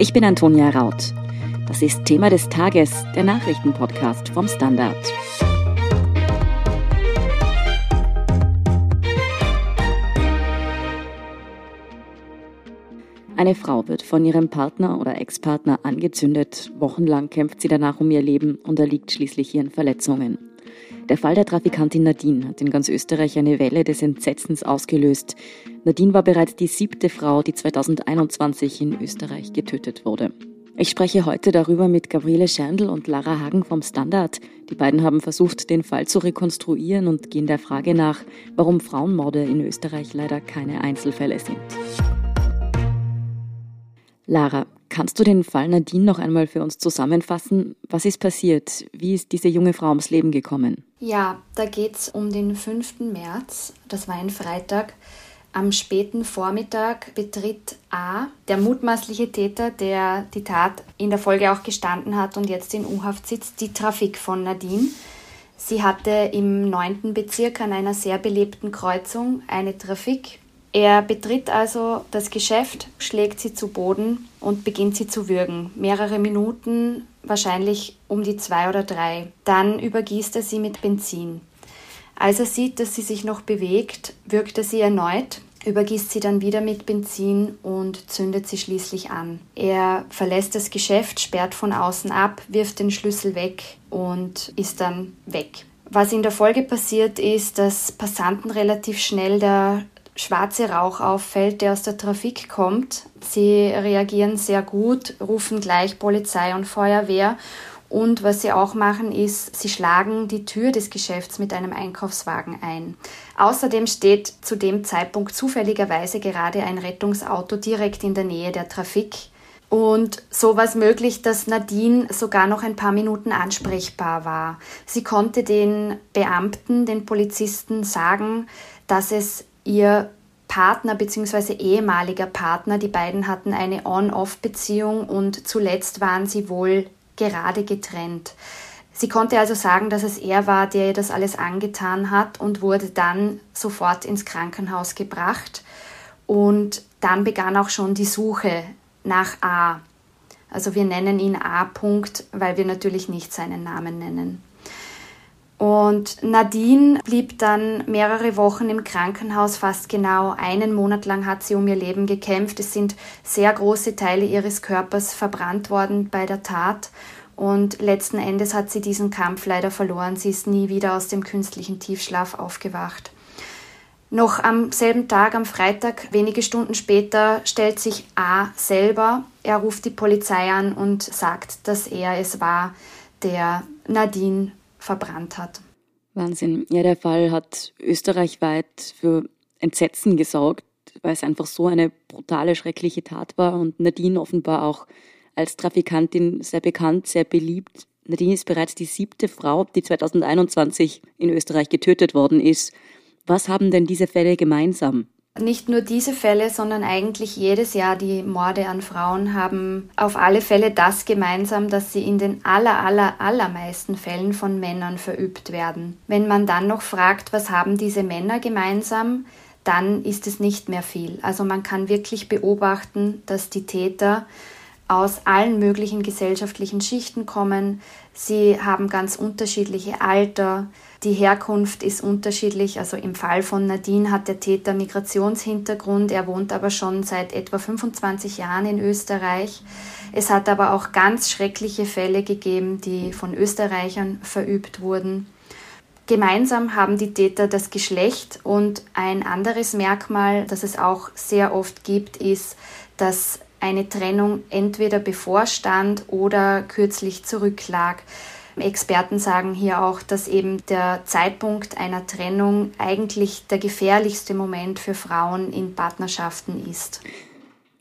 Ich bin Antonia Raut. Das ist Thema des Tages, der Nachrichtenpodcast vom Standard. Eine Frau wird von ihrem Partner oder Ex-Partner angezündet. Wochenlang kämpft sie danach um ihr Leben und erliegt schließlich ihren Verletzungen. Der Fall der Trafikantin Nadine hat in ganz Österreich eine Welle des Entsetzens ausgelöst. Nadine war bereits die siebte Frau, die 2021 in Österreich getötet wurde. Ich spreche heute darüber mit Gabriele Scherndl und Lara Hagen vom Standard. Die beiden haben versucht, den Fall zu rekonstruieren und gehen der Frage nach, warum Frauenmorde in Österreich leider keine Einzelfälle sind. Lara, kannst du den Fall Nadine noch einmal für uns zusammenfassen? Was ist passiert? Wie ist diese junge Frau ums Leben gekommen? Ja, da geht es um den 5. März, das war ein Freitag. Am späten Vormittag betritt A, der mutmaßliche Täter, der die Tat in der Folge auch gestanden hat und jetzt in U-Haft sitzt, die Trafik von Nadine. Sie hatte im 9. Bezirk an einer sehr belebten Kreuzung eine Trafik er betritt also das Geschäft, schlägt sie zu Boden und beginnt sie zu würgen. Mehrere Minuten, wahrscheinlich um die zwei oder drei. Dann übergießt er sie mit Benzin. Als er sieht, dass sie sich noch bewegt, würgt er sie erneut, übergießt sie dann wieder mit Benzin und zündet sie schließlich an. Er verlässt das Geschäft, sperrt von außen ab, wirft den Schlüssel weg und ist dann weg. Was in der Folge passiert ist, dass Passanten relativ schnell der schwarze Rauch auffällt, der aus der Trafik kommt. Sie reagieren sehr gut, rufen gleich Polizei und Feuerwehr. Und was sie auch machen, ist, sie schlagen die Tür des Geschäfts mit einem Einkaufswagen ein. Außerdem steht zu dem Zeitpunkt zufälligerweise gerade ein Rettungsauto direkt in der Nähe der Trafik. Und so war es möglich, dass Nadine sogar noch ein paar Minuten ansprechbar war. Sie konnte den Beamten, den Polizisten sagen, dass es ihr Partner bzw. ehemaliger Partner, die beiden hatten eine On-Off-Beziehung und zuletzt waren sie wohl gerade getrennt. Sie konnte also sagen, dass es er war, der ihr das alles angetan hat und wurde dann sofort ins Krankenhaus gebracht. Und dann begann auch schon die Suche nach A. Also wir nennen ihn A. -Punkt, weil wir natürlich nicht seinen Namen nennen. Und Nadine blieb dann mehrere Wochen im Krankenhaus, fast genau einen Monat lang hat sie um ihr Leben gekämpft. Es sind sehr große Teile ihres Körpers verbrannt worden bei der Tat. Und letzten Endes hat sie diesen Kampf leider verloren. Sie ist nie wieder aus dem künstlichen Tiefschlaf aufgewacht. Noch am selben Tag, am Freitag, wenige Stunden später, stellt sich A selber. Er ruft die Polizei an und sagt, dass er es war, der Nadine verbrannt hat. Wahnsinn. Ja, der Fall hat österreichweit für Entsetzen gesorgt, weil es einfach so eine brutale, schreckliche Tat war und Nadine offenbar auch als Trafikantin sehr bekannt, sehr beliebt. Nadine ist bereits die siebte Frau, die 2021 in Österreich getötet worden ist. Was haben denn diese Fälle gemeinsam? Nicht nur diese Fälle, sondern eigentlich jedes Jahr die Morde an Frauen haben auf alle Fälle das gemeinsam, dass sie in den aller, aller, allermeisten Fällen von Männern verübt werden. Wenn man dann noch fragt, was haben diese Männer gemeinsam, dann ist es nicht mehr viel. Also man kann wirklich beobachten, dass die Täter aus allen möglichen gesellschaftlichen Schichten kommen. Sie haben ganz unterschiedliche Alter. Die Herkunft ist unterschiedlich. Also im Fall von Nadine hat der Täter Migrationshintergrund. Er wohnt aber schon seit etwa 25 Jahren in Österreich. Es hat aber auch ganz schreckliche Fälle gegeben, die von Österreichern verübt wurden. Gemeinsam haben die Täter das Geschlecht und ein anderes Merkmal, das es auch sehr oft gibt, ist, dass eine Trennung entweder bevorstand oder kürzlich zurücklag. Experten sagen hier auch, dass eben der Zeitpunkt einer Trennung eigentlich der gefährlichste Moment für Frauen in Partnerschaften ist.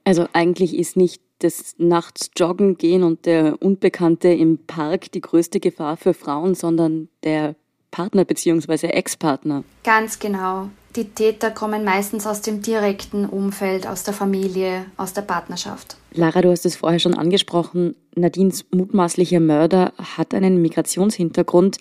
Also eigentlich ist nicht das nachts joggen gehen und der Unbekannte im Park die größte Gefahr für Frauen, sondern der Partner bzw. Ex-Partner. Ganz genau. Die Täter kommen meistens aus dem direkten Umfeld, aus der Familie, aus der Partnerschaft. Lara, du hast es vorher schon angesprochen. Nadines mutmaßlicher Mörder hat einen Migrationshintergrund.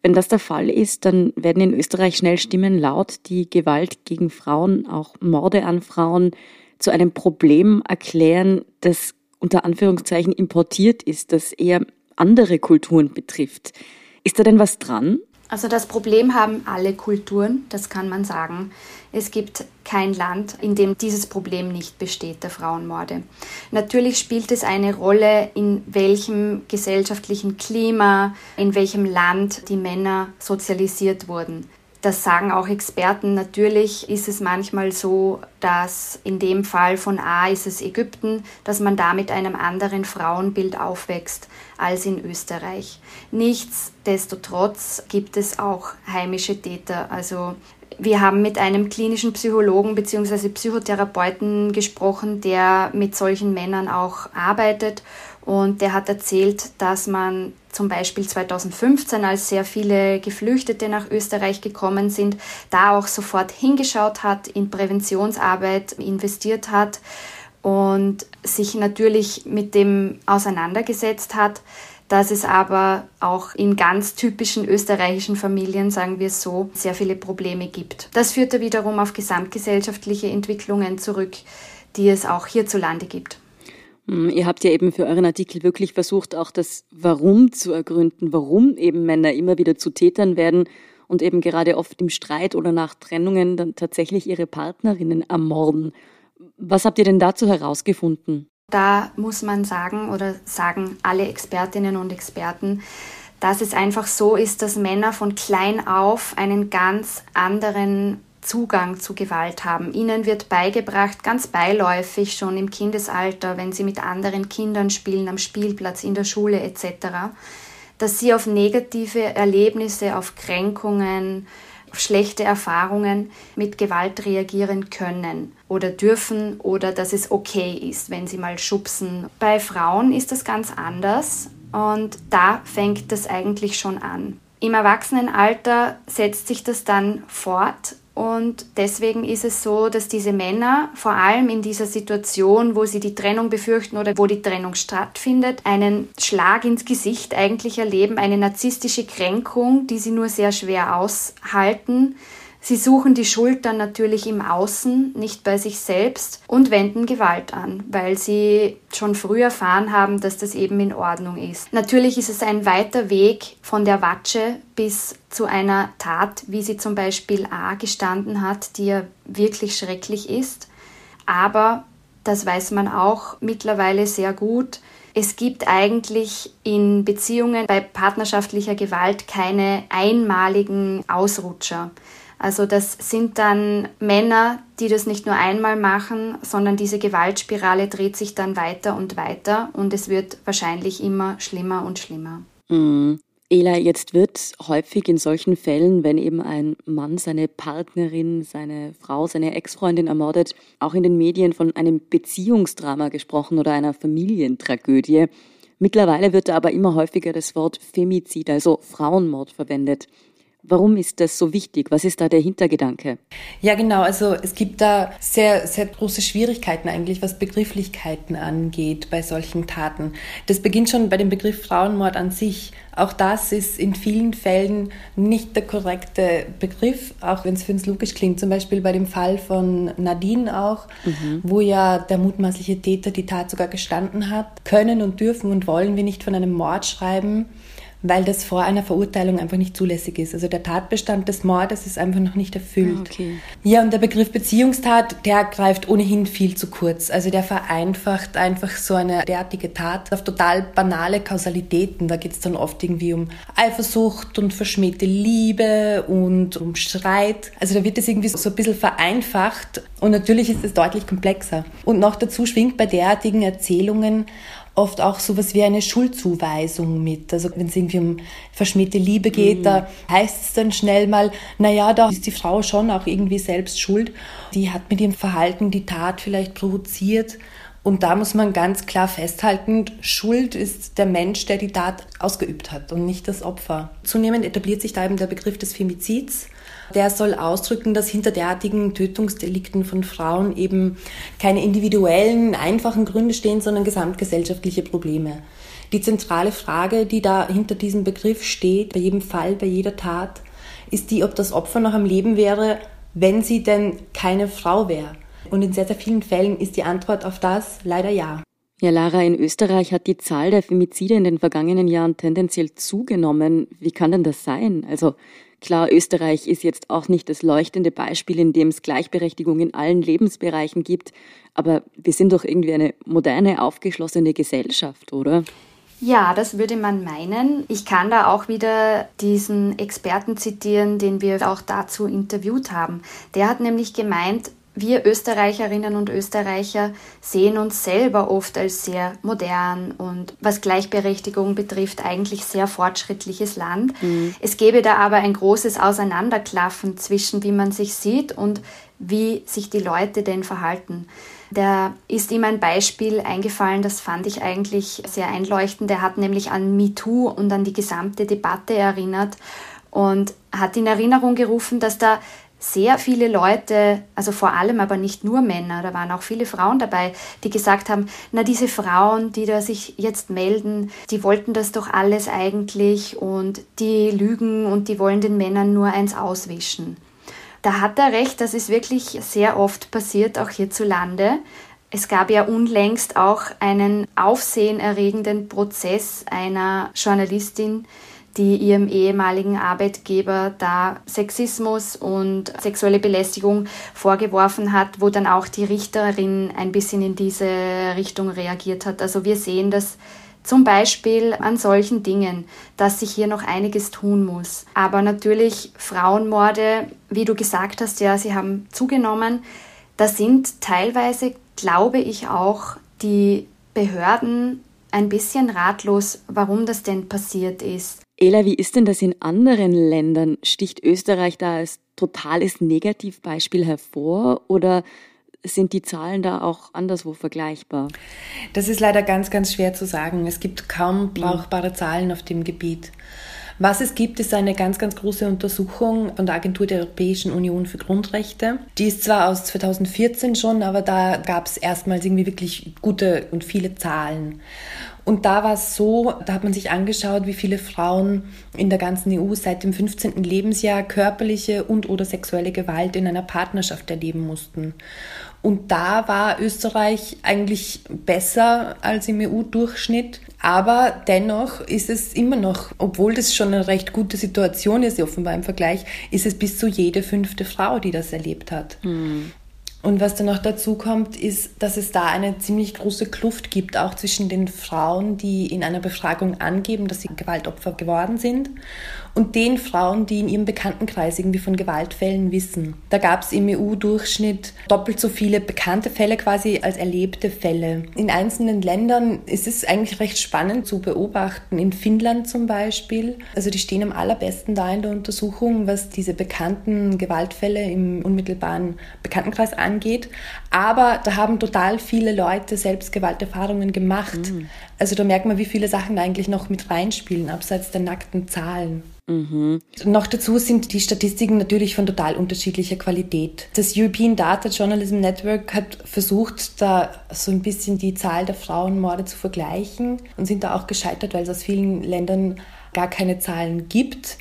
Wenn das der Fall ist, dann werden in Österreich schnell Stimmen laut, die Gewalt gegen Frauen, auch Morde an Frauen, zu einem Problem erklären, das unter Anführungszeichen importiert ist, das eher andere Kulturen betrifft. Ist da denn was dran? Also das Problem haben alle Kulturen, das kann man sagen. Es gibt kein Land, in dem dieses Problem nicht besteht, der Frauenmorde. Natürlich spielt es eine Rolle, in welchem gesellschaftlichen Klima, in welchem Land die Männer sozialisiert wurden. Das sagen auch Experten. Natürlich ist es manchmal so, dass in dem Fall von A ist es Ägypten, dass man da mit einem anderen Frauenbild aufwächst als in Österreich. Nichtsdestotrotz gibt es auch heimische Täter. Also wir haben mit einem klinischen Psychologen bzw. Psychotherapeuten gesprochen, der mit solchen Männern auch arbeitet und der hat erzählt, dass man zum Beispiel 2015, als sehr viele Geflüchtete nach Österreich gekommen sind, da auch sofort hingeschaut hat, in Präventionsarbeit investiert hat und sich natürlich mit dem auseinandergesetzt hat, dass es aber auch in ganz typischen österreichischen Familien, sagen wir so, sehr viele Probleme gibt. Das führte wiederum auf gesamtgesellschaftliche Entwicklungen zurück, die es auch hierzulande gibt. Hm, ihr habt ja eben für euren Artikel wirklich versucht, auch das Warum zu ergründen, warum eben Männer immer wieder zu Tätern werden und eben gerade oft im Streit oder nach Trennungen dann tatsächlich ihre Partnerinnen ermorden. Was habt ihr denn dazu herausgefunden? Da muss man sagen oder sagen alle Expertinnen und Experten, dass es einfach so ist, dass Männer von klein auf einen ganz anderen Zugang zu Gewalt haben. Ihnen wird beigebracht, ganz beiläufig schon im Kindesalter, wenn sie mit anderen Kindern spielen, am Spielplatz, in der Schule etc., dass sie auf negative Erlebnisse, auf Kränkungen, auf schlechte Erfahrungen mit Gewalt reagieren können oder dürfen oder dass es okay ist, wenn sie mal schubsen. Bei Frauen ist das ganz anders und da fängt das eigentlich schon an. Im Erwachsenenalter setzt sich das dann fort und deswegen ist es so, dass diese Männer vor allem in dieser Situation, wo sie die Trennung befürchten oder wo die Trennung stattfindet, einen Schlag ins Gesicht eigentlich erleben, eine narzisstische Kränkung, die sie nur sehr schwer aushalten Sie suchen die Schuld dann natürlich im Außen, nicht bei sich selbst und wenden Gewalt an, weil sie schon früh erfahren haben, dass das eben in Ordnung ist. Natürlich ist es ein weiter Weg von der Watsche bis zu einer Tat, wie sie zum Beispiel A gestanden hat, die ja wirklich schrecklich ist. Aber, das weiß man auch mittlerweile sehr gut, es gibt eigentlich in Beziehungen bei partnerschaftlicher Gewalt keine einmaligen Ausrutscher. Also das sind dann Männer, die das nicht nur einmal machen, sondern diese Gewaltspirale dreht sich dann weiter und weiter und es wird wahrscheinlich immer schlimmer und schlimmer. Mhm. Ela, jetzt wird häufig in solchen Fällen, wenn eben ein Mann seine Partnerin, seine Frau, seine Ex-Freundin ermordet, auch in den Medien von einem Beziehungsdrama gesprochen oder einer Familientragödie. Mittlerweile wird da aber immer häufiger das Wort Femizid, also Frauenmord, verwendet. Warum ist das so wichtig? Was ist da der Hintergedanke? Ja, genau. Also es gibt da sehr, sehr große Schwierigkeiten eigentlich, was Begrifflichkeiten angeht bei solchen Taten. Das beginnt schon bei dem Begriff Frauenmord an sich. Auch das ist in vielen Fällen nicht der korrekte Begriff, auch wenn es für uns logisch klingt. Zum Beispiel bei dem Fall von Nadine auch, mhm. wo ja der mutmaßliche Täter die Tat sogar gestanden hat. Können und dürfen und wollen wir nicht von einem Mord schreiben weil das vor einer Verurteilung einfach nicht zulässig ist. Also der Tatbestand des Mordes ist einfach noch nicht erfüllt. Ah, okay. Ja, und der Begriff Beziehungstat, der greift ohnehin viel zu kurz. Also der vereinfacht einfach so eine derartige Tat auf total banale Kausalitäten. Da geht es dann oft irgendwie um Eifersucht und verschmähte Liebe und um Streit. Also da wird es irgendwie so ein bisschen vereinfacht und natürlich ist es deutlich komplexer. Und noch dazu schwingt bei derartigen Erzählungen oft auch sowas wie eine Schuldzuweisung mit. Also wenn es irgendwie um verschmähte Liebe geht, mhm. da heißt es dann schnell mal, naja, da ist die Frau schon auch irgendwie selbst schuld. Die hat mit ihrem Verhalten die Tat vielleicht provoziert. Und da muss man ganz klar festhalten, Schuld ist der Mensch, der die Tat ausgeübt hat und nicht das Opfer. Zunehmend etabliert sich da eben der Begriff des Femizids der soll ausdrücken, dass hinter derartigen Tötungsdelikten von Frauen eben keine individuellen, einfachen Gründe stehen, sondern gesamtgesellschaftliche Probleme. Die zentrale Frage, die da hinter diesem Begriff steht, bei jedem Fall, bei jeder Tat, ist die, ob das Opfer noch am Leben wäre, wenn sie denn keine Frau wäre. Und in sehr, sehr vielen Fällen ist die Antwort auf das leider ja. Ja, Lara, in Österreich hat die Zahl der Femizide in den vergangenen Jahren tendenziell zugenommen. Wie kann denn das sein? Also klar, Österreich ist jetzt auch nicht das leuchtende Beispiel, in dem es Gleichberechtigung in allen Lebensbereichen gibt, aber wir sind doch irgendwie eine moderne, aufgeschlossene Gesellschaft, oder? Ja, das würde man meinen. Ich kann da auch wieder diesen Experten zitieren, den wir auch dazu interviewt haben. Der hat nämlich gemeint, wir Österreicherinnen und Österreicher sehen uns selber oft als sehr modern und was Gleichberechtigung betrifft eigentlich sehr fortschrittliches Land. Mhm. Es gäbe da aber ein großes Auseinanderklaffen zwischen wie man sich sieht und wie sich die Leute denn verhalten. Da ist ihm ein Beispiel eingefallen, das fand ich eigentlich sehr einleuchtend. Er hat nämlich an MeToo und an die gesamte Debatte erinnert und hat in Erinnerung gerufen, dass da sehr viele Leute, also vor allem aber nicht nur Männer, da waren auch viele Frauen dabei, die gesagt haben, na diese Frauen, die da sich jetzt melden, die wollten das doch alles eigentlich und die lügen und die wollen den Männern nur eins auswischen. Da hat er recht, das ist wirklich sehr oft passiert, auch hierzulande. Es gab ja unlängst auch einen aufsehenerregenden Prozess einer Journalistin, die ihrem ehemaligen Arbeitgeber da Sexismus und sexuelle Belästigung vorgeworfen hat, wo dann auch die Richterin ein bisschen in diese Richtung reagiert hat. Also wir sehen das zum Beispiel an solchen Dingen, dass sich hier noch einiges tun muss. Aber natürlich Frauenmorde, wie du gesagt hast, ja, sie haben zugenommen. Da sind teilweise, glaube ich, auch die Behörden ein bisschen ratlos, warum das denn passiert ist. Ela, wie ist denn das in anderen Ländern? Sticht Österreich da als totales Negativbeispiel hervor oder sind die Zahlen da auch anderswo vergleichbar? Das ist leider ganz, ganz schwer zu sagen. Es gibt kaum brauchbare Zahlen auf dem Gebiet. Was es gibt, ist eine ganz, ganz große Untersuchung von der Agentur der Europäischen Union für Grundrechte. Die ist zwar aus 2014 schon, aber da gab es erstmals irgendwie wirklich gute und viele Zahlen. Und da war es so, da hat man sich angeschaut, wie viele Frauen in der ganzen EU seit dem 15. Lebensjahr körperliche und oder sexuelle Gewalt in einer Partnerschaft erleben mussten. Und da war Österreich eigentlich besser als im EU-Durchschnitt. Aber dennoch ist es immer noch, obwohl das schon eine recht gute Situation ist, offenbar im Vergleich, ist es bis zu jede fünfte Frau, die das erlebt hat. Mhm. Und was dann noch dazu kommt, ist, dass es da eine ziemlich große Kluft gibt, auch zwischen den Frauen, die in einer Befragung angeben, dass sie Gewaltopfer geworden sind, und den Frauen, die in ihrem Bekanntenkreis irgendwie von Gewaltfällen wissen. Da gab es im EU-Durchschnitt doppelt so viele bekannte Fälle quasi als erlebte Fälle. In einzelnen Ländern ist es eigentlich recht spannend zu beobachten. In Finnland zum Beispiel, also die stehen am allerbesten da in der Untersuchung, was diese bekannten Gewaltfälle im unmittelbaren Bekanntenkreis angeht. Aber da haben total viele Leute selbst Gewalterfahrungen gemacht. Mhm. Also da merkt man, wie viele Sachen eigentlich noch mit reinspielen, abseits der nackten Zahlen. Mhm. Noch dazu sind die Statistiken natürlich von total unterschiedlicher Qualität. Das European Data Journalism Network hat versucht, da so ein bisschen die Zahl der Frauenmorde zu vergleichen und sind da auch gescheitert, weil es aus vielen Ländern gar keine Zahlen gibt.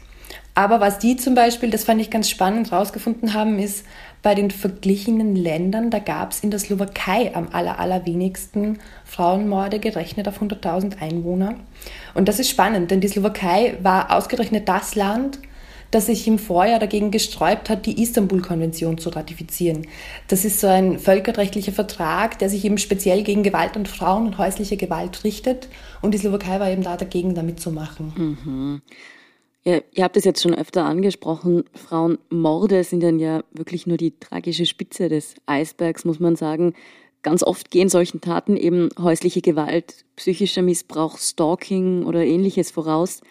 Aber was die zum Beispiel, das fand ich ganz spannend, rausgefunden haben, ist, bei den verglichenen Ländern, da gab es in der Slowakei am aller, allerwenigsten Frauenmorde gerechnet auf 100.000 Einwohner. Und das ist spannend, denn die Slowakei war ausgerechnet das Land, das sich im Vorjahr dagegen gesträubt hat, die Istanbul-Konvention zu ratifizieren. Das ist so ein völkerrechtlicher Vertrag, der sich eben speziell gegen Gewalt an Frauen und häusliche Gewalt richtet. Und die Slowakei war eben da dagegen, damit zu machen. Mhm. Ja, ihr habt es jetzt schon öfter angesprochen. Frauenmorde sind dann ja wirklich nur die tragische Spitze des Eisbergs, muss man sagen. Ganz oft gehen solchen Taten eben häusliche Gewalt, psychischer Missbrauch, Stalking oder ähnliches voraus.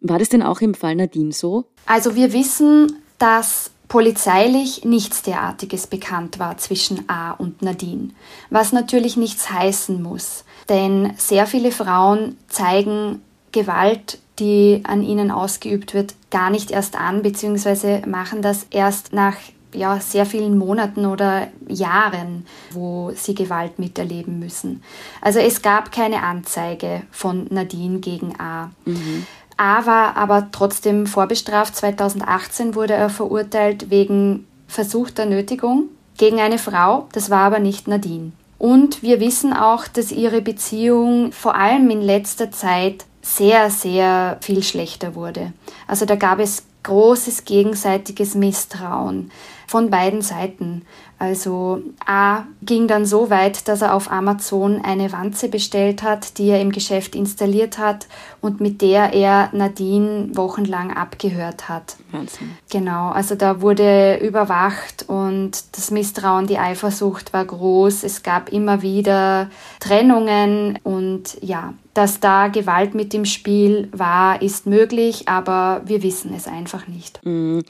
War das denn auch im Fall Nadine so? Also wir wissen, dass polizeilich nichts derartiges bekannt war zwischen A und Nadine, was natürlich nichts heißen muss, denn sehr viele Frauen zeigen Gewalt die an ihnen ausgeübt wird, gar nicht erst an, beziehungsweise machen das erst nach ja, sehr vielen Monaten oder Jahren, wo sie Gewalt miterleben müssen. Also es gab keine Anzeige von Nadine gegen A. Mhm. A war aber trotzdem vorbestraft. 2018 wurde er verurteilt wegen versuchter Nötigung gegen eine Frau. Das war aber nicht Nadine. Und wir wissen auch, dass ihre Beziehung vor allem in letzter Zeit sehr, sehr viel schlechter wurde. Also da gab es großes gegenseitiges Misstrauen von beiden Seiten. Also A ging dann so weit, dass er auf Amazon eine Wanze bestellt hat, die er im Geschäft installiert hat und mit der er Nadine wochenlang abgehört hat. Wahnsinn. Genau, also da wurde überwacht und das Misstrauen, die Eifersucht war groß. Es gab immer wieder Trennungen und ja, dass da Gewalt mit im Spiel war, ist möglich, aber wir wissen es einfach nicht. Mhm.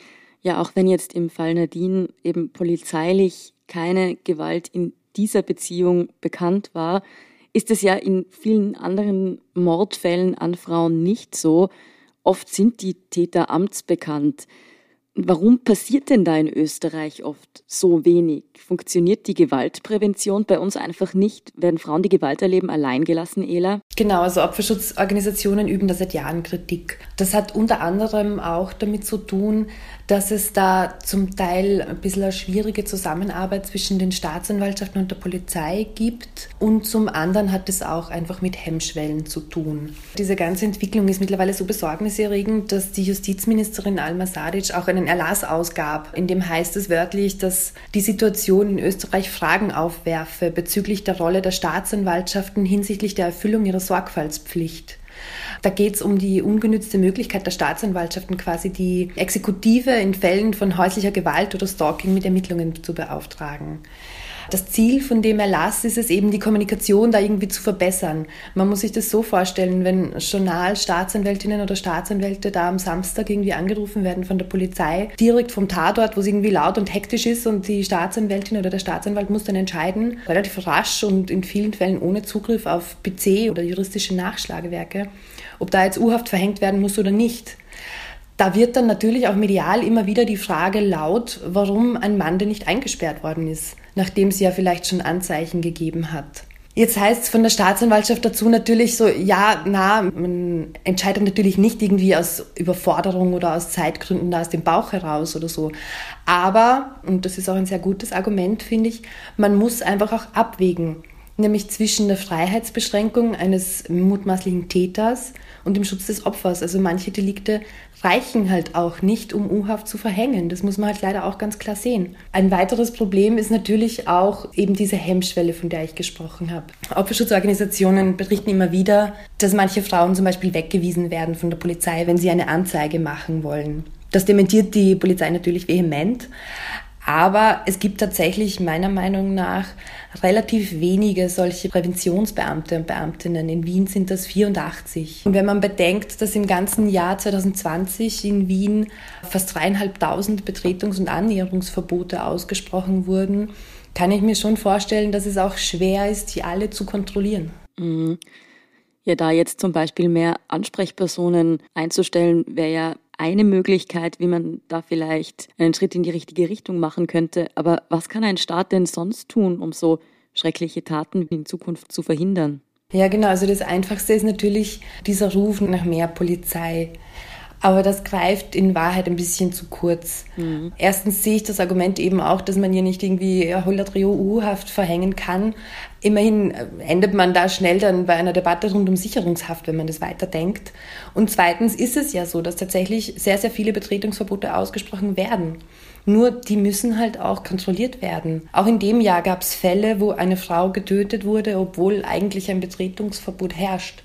Ja, auch wenn jetzt im Fall Nadine eben polizeilich keine Gewalt in dieser Beziehung bekannt war, ist es ja in vielen anderen Mordfällen an Frauen nicht so. Oft sind die Täter amtsbekannt. Warum passiert denn da in Österreich oft so wenig? Funktioniert die Gewaltprävention bei uns einfach nicht? Werden Frauen, die Gewalt erleben, alleingelassen, Ela? Genau, also Opferschutzorganisationen üben da seit Jahren Kritik. Das hat unter anderem auch damit zu tun, dass es da zum Teil ein bisschen eine schwierige Zusammenarbeit zwischen den Staatsanwaltschaften und der Polizei gibt. Und zum anderen hat es auch einfach mit Hemmschwellen zu tun. Diese ganze Entwicklung ist mittlerweile so besorgniserregend, dass die Justizministerin Alma Sadic auch einen Erlass ausgab, in dem heißt es wörtlich, dass die Situation in Österreich Fragen aufwerfe bezüglich der Rolle der Staatsanwaltschaften hinsichtlich der Erfüllung ihrer Sorgfaltspflicht. Da geht es um die ungenützte Möglichkeit der Staatsanwaltschaften, quasi die Exekutive in Fällen von häuslicher Gewalt oder Stalking mit Ermittlungen zu beauftragen. Das Ziel von dem Erlass ist es eben, die Kommunikation da irgendwie zu verbessern. Man muss sich das so vorstellen, wenn Journal, Staatsanwältinnen oder Staatsanwälte da am Samstag irgendwie angerufen werden von der Polizei, direkt vom Tatort, wo es irgendwie laut und hektisch ist und die Staatsanwältin oder der Staatsanwalt muss dann entscheiden, relativ rasch und in vielen Fällen ohne Zugriff auf PC oder juristische Nachschlagewerke, ob da jetzt Urhaft verhängt werden muss oder nicht. Da wird dann natürlich auch medial immer wieder die Frage laut, warum ein Mann denn nicht eingesperrt worden ist, nachdem sie ja vielleicht schon Anzeichen gegeben hat. Jetzt heißt es von der Staatsanwaltschaft dazu natürlich so, ja, na, man entscheidet natürlich nicht irgendwie aus Überforderung oder aus Zeitgründen da aus dem Bauch heraus oder so. Aber, und das ist auch ein sehr gutes Argument, finde ich, man muss einfach auch abwägen, nämlich zwischen der Freiheitsbeschränkung eines mutmaßlichen Täters und dem Schutz des Opfers. Also manche Delikte reichen halt auch nicht, um U-Haft zu verhängen. Das muss man halt leider auch ganz klar sehen. Ein weiteres Problem ist natürlich auch eben diese Hemmschwelle, von der ich gesprochen habe. Opferschutzorganisationen berichten immer wieder, dass manche Frauen zum Beispiel weggewiesen werden von der Polizei, wenn sie eine Anzeige machen wollen. Das dementiert die Polizei natürlich vehement. Aber es gibt tatsächlich meiner Meinung nach relativ wenige solche Präventionsbeamte und Beamtinnen. In Wien sind das 84. Und wenn man bedenkt, dass im ganzen Jahr 2020 in Wien fast dreieinhalbtausend Betretungs- und Annäherungsverbote ausgesprochen wurden, kann ich mir schon vorstellen, dass es auch schwer ist, die alle zu kontrollieren. Mhm. Ja, da jetzt zum Beispiel mehr Ansprechpersonen einzustellen, wäre ja eine Möglichkeit, wie man da vielleicht einen Schritt in die richtige Richtung machen könnte. Aber was kann ein Staat denn sonst tun, um so schreckliche Taten in Zukunft zu verhindern? Ja, genau. Also das Einfachste ist natürlich dieser Ruf nach mehr Polizei. Aber das greift in Wahrheit ein bisschen zu kurz. Mhm. Erstens sehe ich das Argument eben auch, dass man hier nicht irgendwie 100 EU-Haft verhängen kann. Immerhin äh, endet man da schnell dann bei einer Debatte rund um Sicherungshaft, wenn man das weiterdenkt. Und zweitens ist es ja so, dass tatsächlich sehr, sehr viele Betretungsverbote ausgesprochen werden. Nur die müssen halt auch kontrolliert werden. Auch in dem Jahr gab es Fälle, wo eine Frau getötet wurde, obwohl eigentlich ein Betretungsverbot herrscht.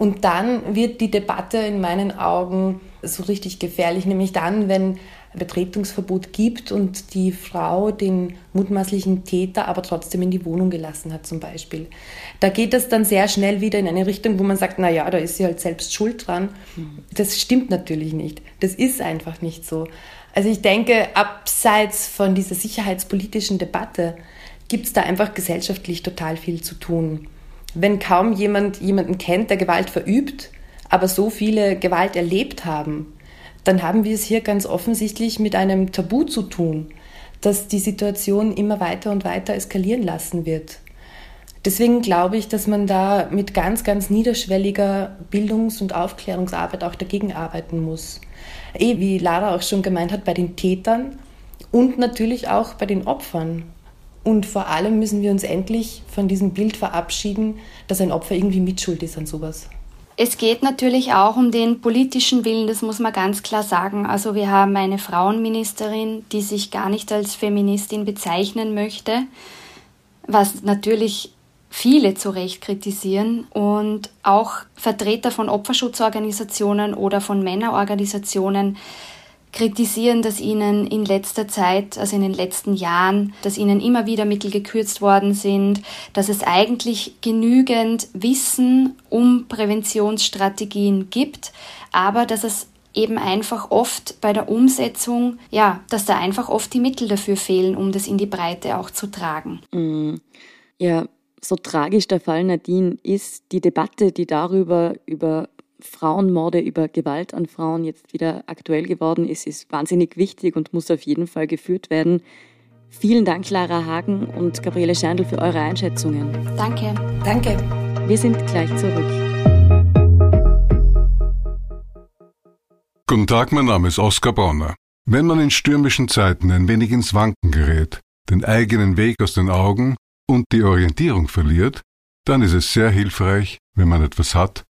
Und dann wird die Debatte in meinen Augen so richtig gefährlich, nämlich dann, wenn Betretungsverbot gibt und die Frau den mutmaßlichen Täter aber trotzdem in die Wohnung gelassen hat zum Beispiel. Da geht das dann sehr schnell wieder in eine Richtung, wo man sagt, na ja, da ist sie halt selbst schuld dran. Das stimmt natürlich nicht. Das ist einfach nicht so. Also ich denke, abseits von dieser sicherheitspolitischen Debatte gibt es da einfach gesellschaftlich total viel zu tun wenn kaum jemand jemanden kennt, der Gewalt verübt, aber so viele Gewalt erlebt haben, dann haben wir es hier ganz offensichtlich mit einem Tabu zu tun, das die Situation immer weiter und weiter eskalieren lassen wird. Deswegen glaube ich, dass man da mit ganz, ganz niederschwelliger Bildungs- und Aufklärungsarbeit auch dagegen arbeiten muss. Eh, wie Lara auch schon gemeint hat, bei den Tätern und natürlich auch bei den Opfern. Und vor allem müssen wir uns endlich von diesem Bild verabschieden, dass ein Opfer irgendwie mitschuld ist an sowas. Es geht natürlich auch um den politischen Willen, das muss man ganz klar sagen. Also wir haben eine Frauenministerin, die sich gar nicht als Feministin bezeichnen möchte, was natürlich viele zu Recht kritisieren und auch Vertreter von Opferschutzorganisationen oder von Männerorganisationen kritisieren, dass ihnen in letzter Zeit, also in den letzten Jahren, dass ihnen immer wieder Mittel gekürzt worden sind, dass es eigentlich genügend Wissen um Präventionsstrategien gibt, aber dass es eben einfach oft bei der Umsetzung, ja, dass da einfach oft die Mittel dafür fehlen, um das in die Breite auch zu tragen. Mm, ja, so tragisch der Fall Nadine ist, die Debatte, die darüber, über Frauenmorde, über Gewalt an Frauen jetzt wieder aktuell geworden ist, ist wahnsinnig wichtig und muss auf jeden Fall geführt werden. Vielen Dank, Lara Hagen und Gabriele Scherndl, für eure Einschätzungen. Danke. Danke. Wir sind gleich zurück. Guten Tag, mein Name ist Oskar Bonner. Wenn man in stürmischen Zeiten ein wenig ins Wanken gerät, den eigenen Weg aus den Augen und die Orientierung verliert, dann ist es sehr hilfreich, wenn man etwas hat,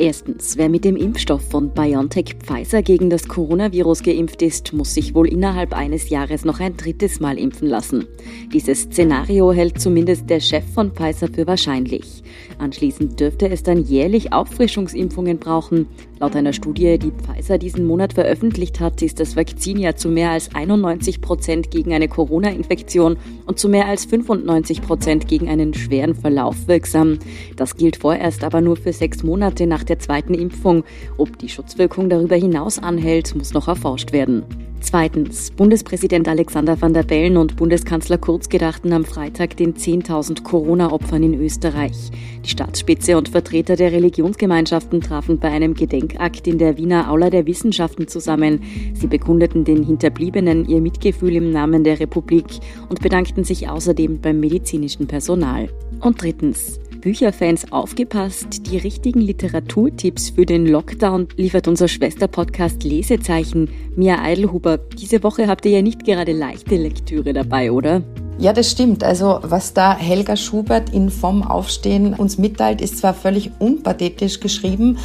Erstens, wer mit dem Impfstoff von BioNTech Pfizer gegen das Coronavirus geimpft ist, muss sich wohl innerhalb eines Jahres noch ein drittes Mal impfen lassen. Dieses Szenario hält zumindest der Chef von Pfizer für wahrscheinlich. Anschließend dürfte es dann jährlich Auffrischungsimpfungen brauchen. Laut einer Studie, die Pfizer diesen Monat veröffentlicht hat, ist das Vakzin ja zu mehr als 91 Prozent gegen eine Corona-Infektion und zu mehr als 95 Prozent gegen einen schweren Verlauf wirksam. Das gilt vorerst aber nur für sechs Monate nach der zweiten Impfung. Ob die Schutzwirkung darüber hinaus anhält, muss noch erforscht werden. Zweitens. Bundespräsident Alexander van der Bellen und Bundeskanzler Kurz gedachten am Freitag den 10.000 Corona-Opfern in Österreich. Die Staatsspitze und Vertreter der Religionsgemeinschaften trafen bei einem Gedenkakt in der Wiener Aula der Wissenschaften zusammen. Sie bekundeten den Hinterbliebenen ihr Mitgefühl im Namen der Republik und bedankten sich außerdem beim medizinischen Personal. Und drittens. Bücherfans aufgepasst, die richtigen Literaturtipps für den Lockdown liefert unser Schwesterpodcast Lesezeichen. Mia Eidelhuber, diese Woche habt ihr ja nicht gerade leichte Lektüre dabei, oder? Ja, das stimmt. Also was da Helga Schubert in Vom Aufstehen uns mitteilt, ist zwar völlig unpathetisch geschrieben,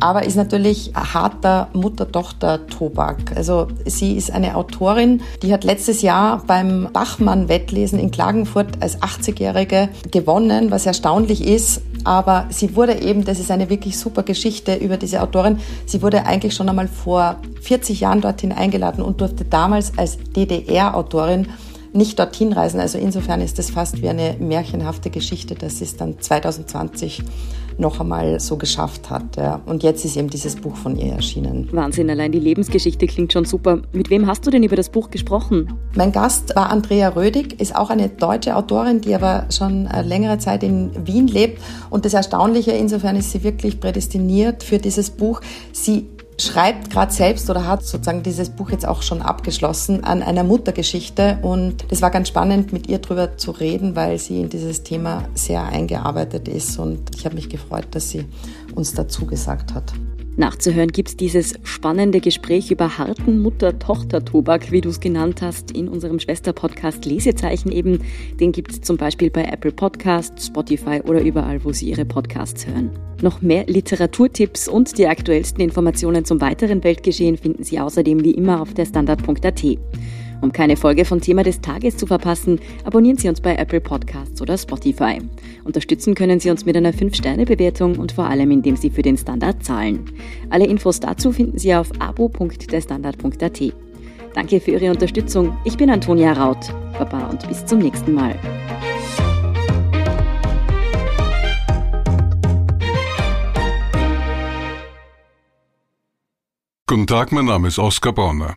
aber ist natürlich harter Mutter-Tochter-Tobak. Also sie ist eine Autorin, die hat letztes Jahr beim Bachmann-Wettlesen in Klagenfurt als 80-Jährige gewonnen, was erstaunlich ist. Aber sie wurde eben, das ist eine wirklich super Geschichte über diese Autorin, sie wurde eigentlich schon einmal vor 40 Jahren dorthin eingeladen und durfte damals als DDR-Autorin nicht dorthin reisen. Also insofern ist es fast wie eine märchenhafte Geschichte, dass sie es dann 2020 noch einmal so geschafft hat. Ja. Und jetzt ist eben dieses Buch von ihr erschienen. Wahnsinn, allein die Lebensgeschichte klingt schon super. Mit wem hast du denn über das Buch gesprochen? Mein Gast war Andrea Rödig, ist auch eine deutsche Autorin, die aber schon längere Zeit in Wien lebt. Und das Erstaunliche, insofern ist sie wirklich prädestiniert für dieses Buch. Sie schreibt gerade selbst oder hat sozusagen dieses Buch jetzt auch schon abgeschlossen an einer Muttergeschichte und das war ganz spannend mit ihr drüber zu reden, weil sie in dieses Thema sehr eingearbeitet ist und ich habe mich gefreut, dass sie uns dazu gesagt hat. Nachzuhören gibt es dieses spannende Gespräch über harten Mutter-Tochter-Tobak, wie du es genannt hast, in unserem Schwester-Podcast Lesezeichen eben. Den gibt es zum Beispiel bei Apple Podcasts, Spotify oder überall, wo Sie Ihre Podcasts hören. Noch mehr Literaturtipps und die aktuellsten Informationen zum weiteren Weltgeschehen finden Sie außerdem wie immer auf der Standard.at. Um keine Folge von Thema des Tages zu verpassen, abonnieren Sie uns bei Apple Podcasts oder Spotify. Unterstützen können Sie uns mit einer 5-Sterne-Bewertung und vor allem, indem Sie für den Standard zahlen. Alle Infos dazu finden Sie auf abo.derstandard.at. Danke für Ihre Unterstützung. Ich bin Antonia Raut. Baba und bis zum nächsten Mal. Guten Tag, mein Name ist Oskar Bonner.